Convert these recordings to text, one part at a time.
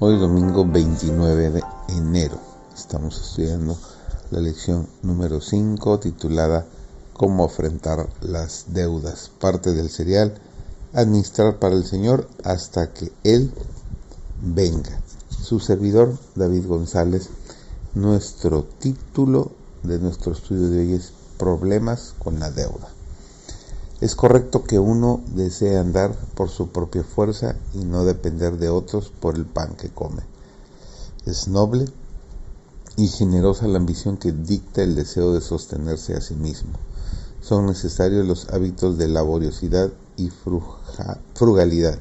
Hoy domingo 29 de enero estamos estudiando la lección número 5 titulada Cómo enfrentar las deudas, parte del serial Administrar para el Señor hasta que Él venga. Su servidor David González, nuestro título de nuestro estudio de hoy es Problemas con la deuda. Es correcto que uno desee andar por su propia fuerza y no depender de otros por el pan que come. Es noble y generosa la ambición que dicta el deseo de sostenerse a sí mismo. Son necesarios los hábitos de laboriosidad y frugalidad.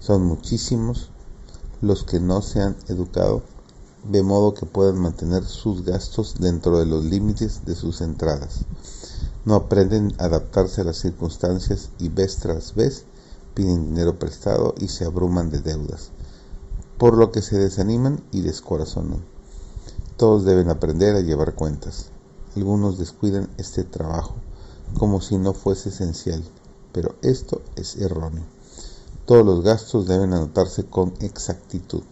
Son muchísimos los que no se han educado de modo que puedan mantener sus gastos dentro de los límites de sus entradas no aprenden a adaptarse a las circunstancias y vez tras vez piden dinero prestado y se abruman de deudas, por lo que se desaniman y descorazonan. Todos deben aprender a llevar cuentas. Algunos descuidan este trabajo como si no fuese esencial, pero esto es erróneo. Todos los gastos deben anotarse con exactitud.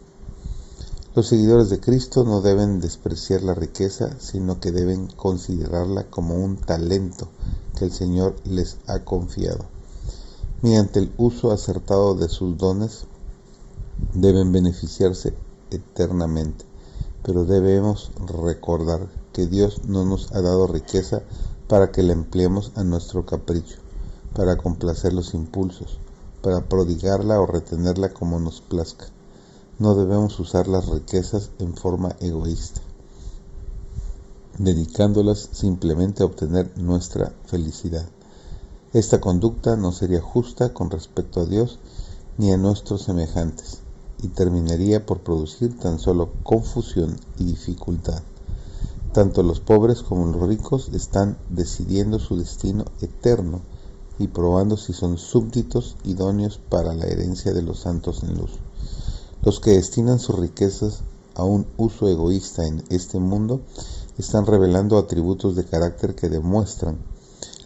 Los seguidores de Cristo no deben despreciar la riqueza, sino que deben considerarla como un talento que el Señor les ha confiado. Mediante el uso acertado de sus dones, deben beneficiarse eternamente, pero debemos recordar que Dios no nos ha dado riqueza para que la empleemos a nuestro capricho, para complacer los impulsos, para prodigarla o retenerla como nos plazca no debemos usar las riquezas en forma egoísta, dedicándolas simplemente a obtener nuestra felicidad. Esta conducta no sería justa con respecto a Dios ni a nuestros semejantes y terminaría por producir tan solo confusión y dificultad. Tanto los pobres como los ricos están decidiendo su destino eterno y probando si son súbditos idóneos para la herencia de los santos en luz. Los que destinan sus riquezas a un uso egoísta en este mundo están revelando atributos de carácter que demuestran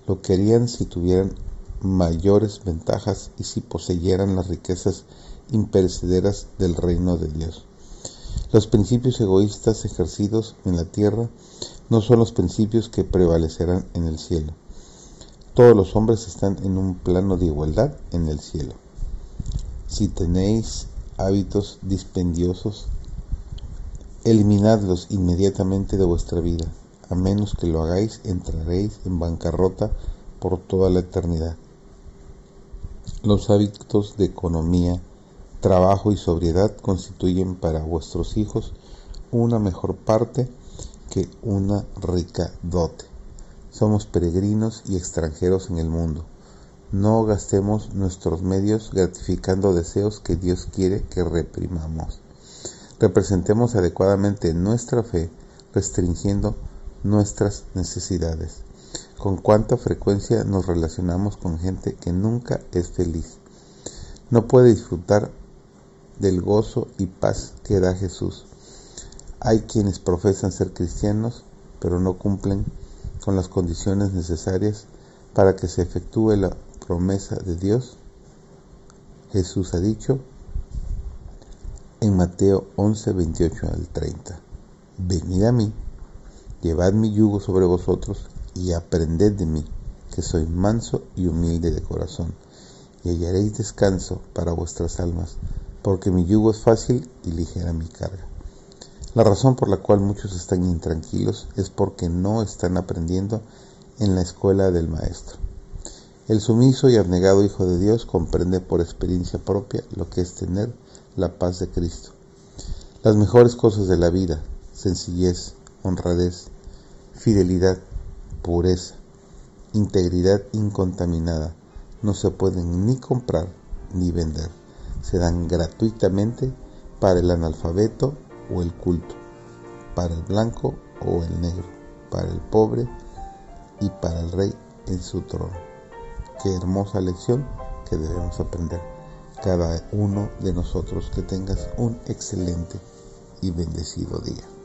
lo que harían si tuvieran mayores ventajas y si poseyeran las riquezas imperecederas del reino de Dios. Los principios egoístas ejercidos en la tierra no son los principios que prevalecerán en el cielo. Todos los hombres están en un plano de igualdad en el cielo. Si tenéis hábitos dispendiosos, eliminadlos inmediatamente de vuestra vida. A menos que lo hagáis, entraréis en bancarrota por toda la eternidad. Los hábitos de economía, trabajo y sobriedad constituyen para vuestros hijos una mejor parte que una rica dote. Somos peregrinos y extranjeros en el mundo no gastemos nuestros medios gratificando deseos que Dios quiere que reprimamos. Representemos adecuadamente nuestra fe restringiendo nuestras necesidades. Con cuánta frecuencia nos relacionamos con gente que nunca es feliz. No puede disfrutar del gozo y paz que da Jesús. Hay quienes profesan ser cristianos, pero no cumplen con las condiciones necesarias para que se efectúe la promesa de Dios, Jesús ha dicho en Mateo 11, 28 al 30, Venid a mí, llevad mi yugo sobre vosotros y aprended de mí, que soy manso y humilde de corazón, y hallaréis descanso para vuestras almas, porque mi yugo es fácil y ligera mi carga. La razón por la cual muchos están intranquilos es porque no están aprendiendo en la escuela del Maestro. El sumiso y abnegado Hijo de Dios comprende por experiencia propia lo que es tener la paz de Cristo. Las mejores cosas de la vida, sencillez, honradez, fidelidad, pureza, integridad incontaminada, no se pueden ni comprar ni vender. Se dan gratuitamente para el analfabeto o el culto, para el blanco o el negro, para el pobre y para el rey en su trono. Qué hermosa lección que debemos aprender cada uno de nosotros. Que tengas un excelente y bendecido día.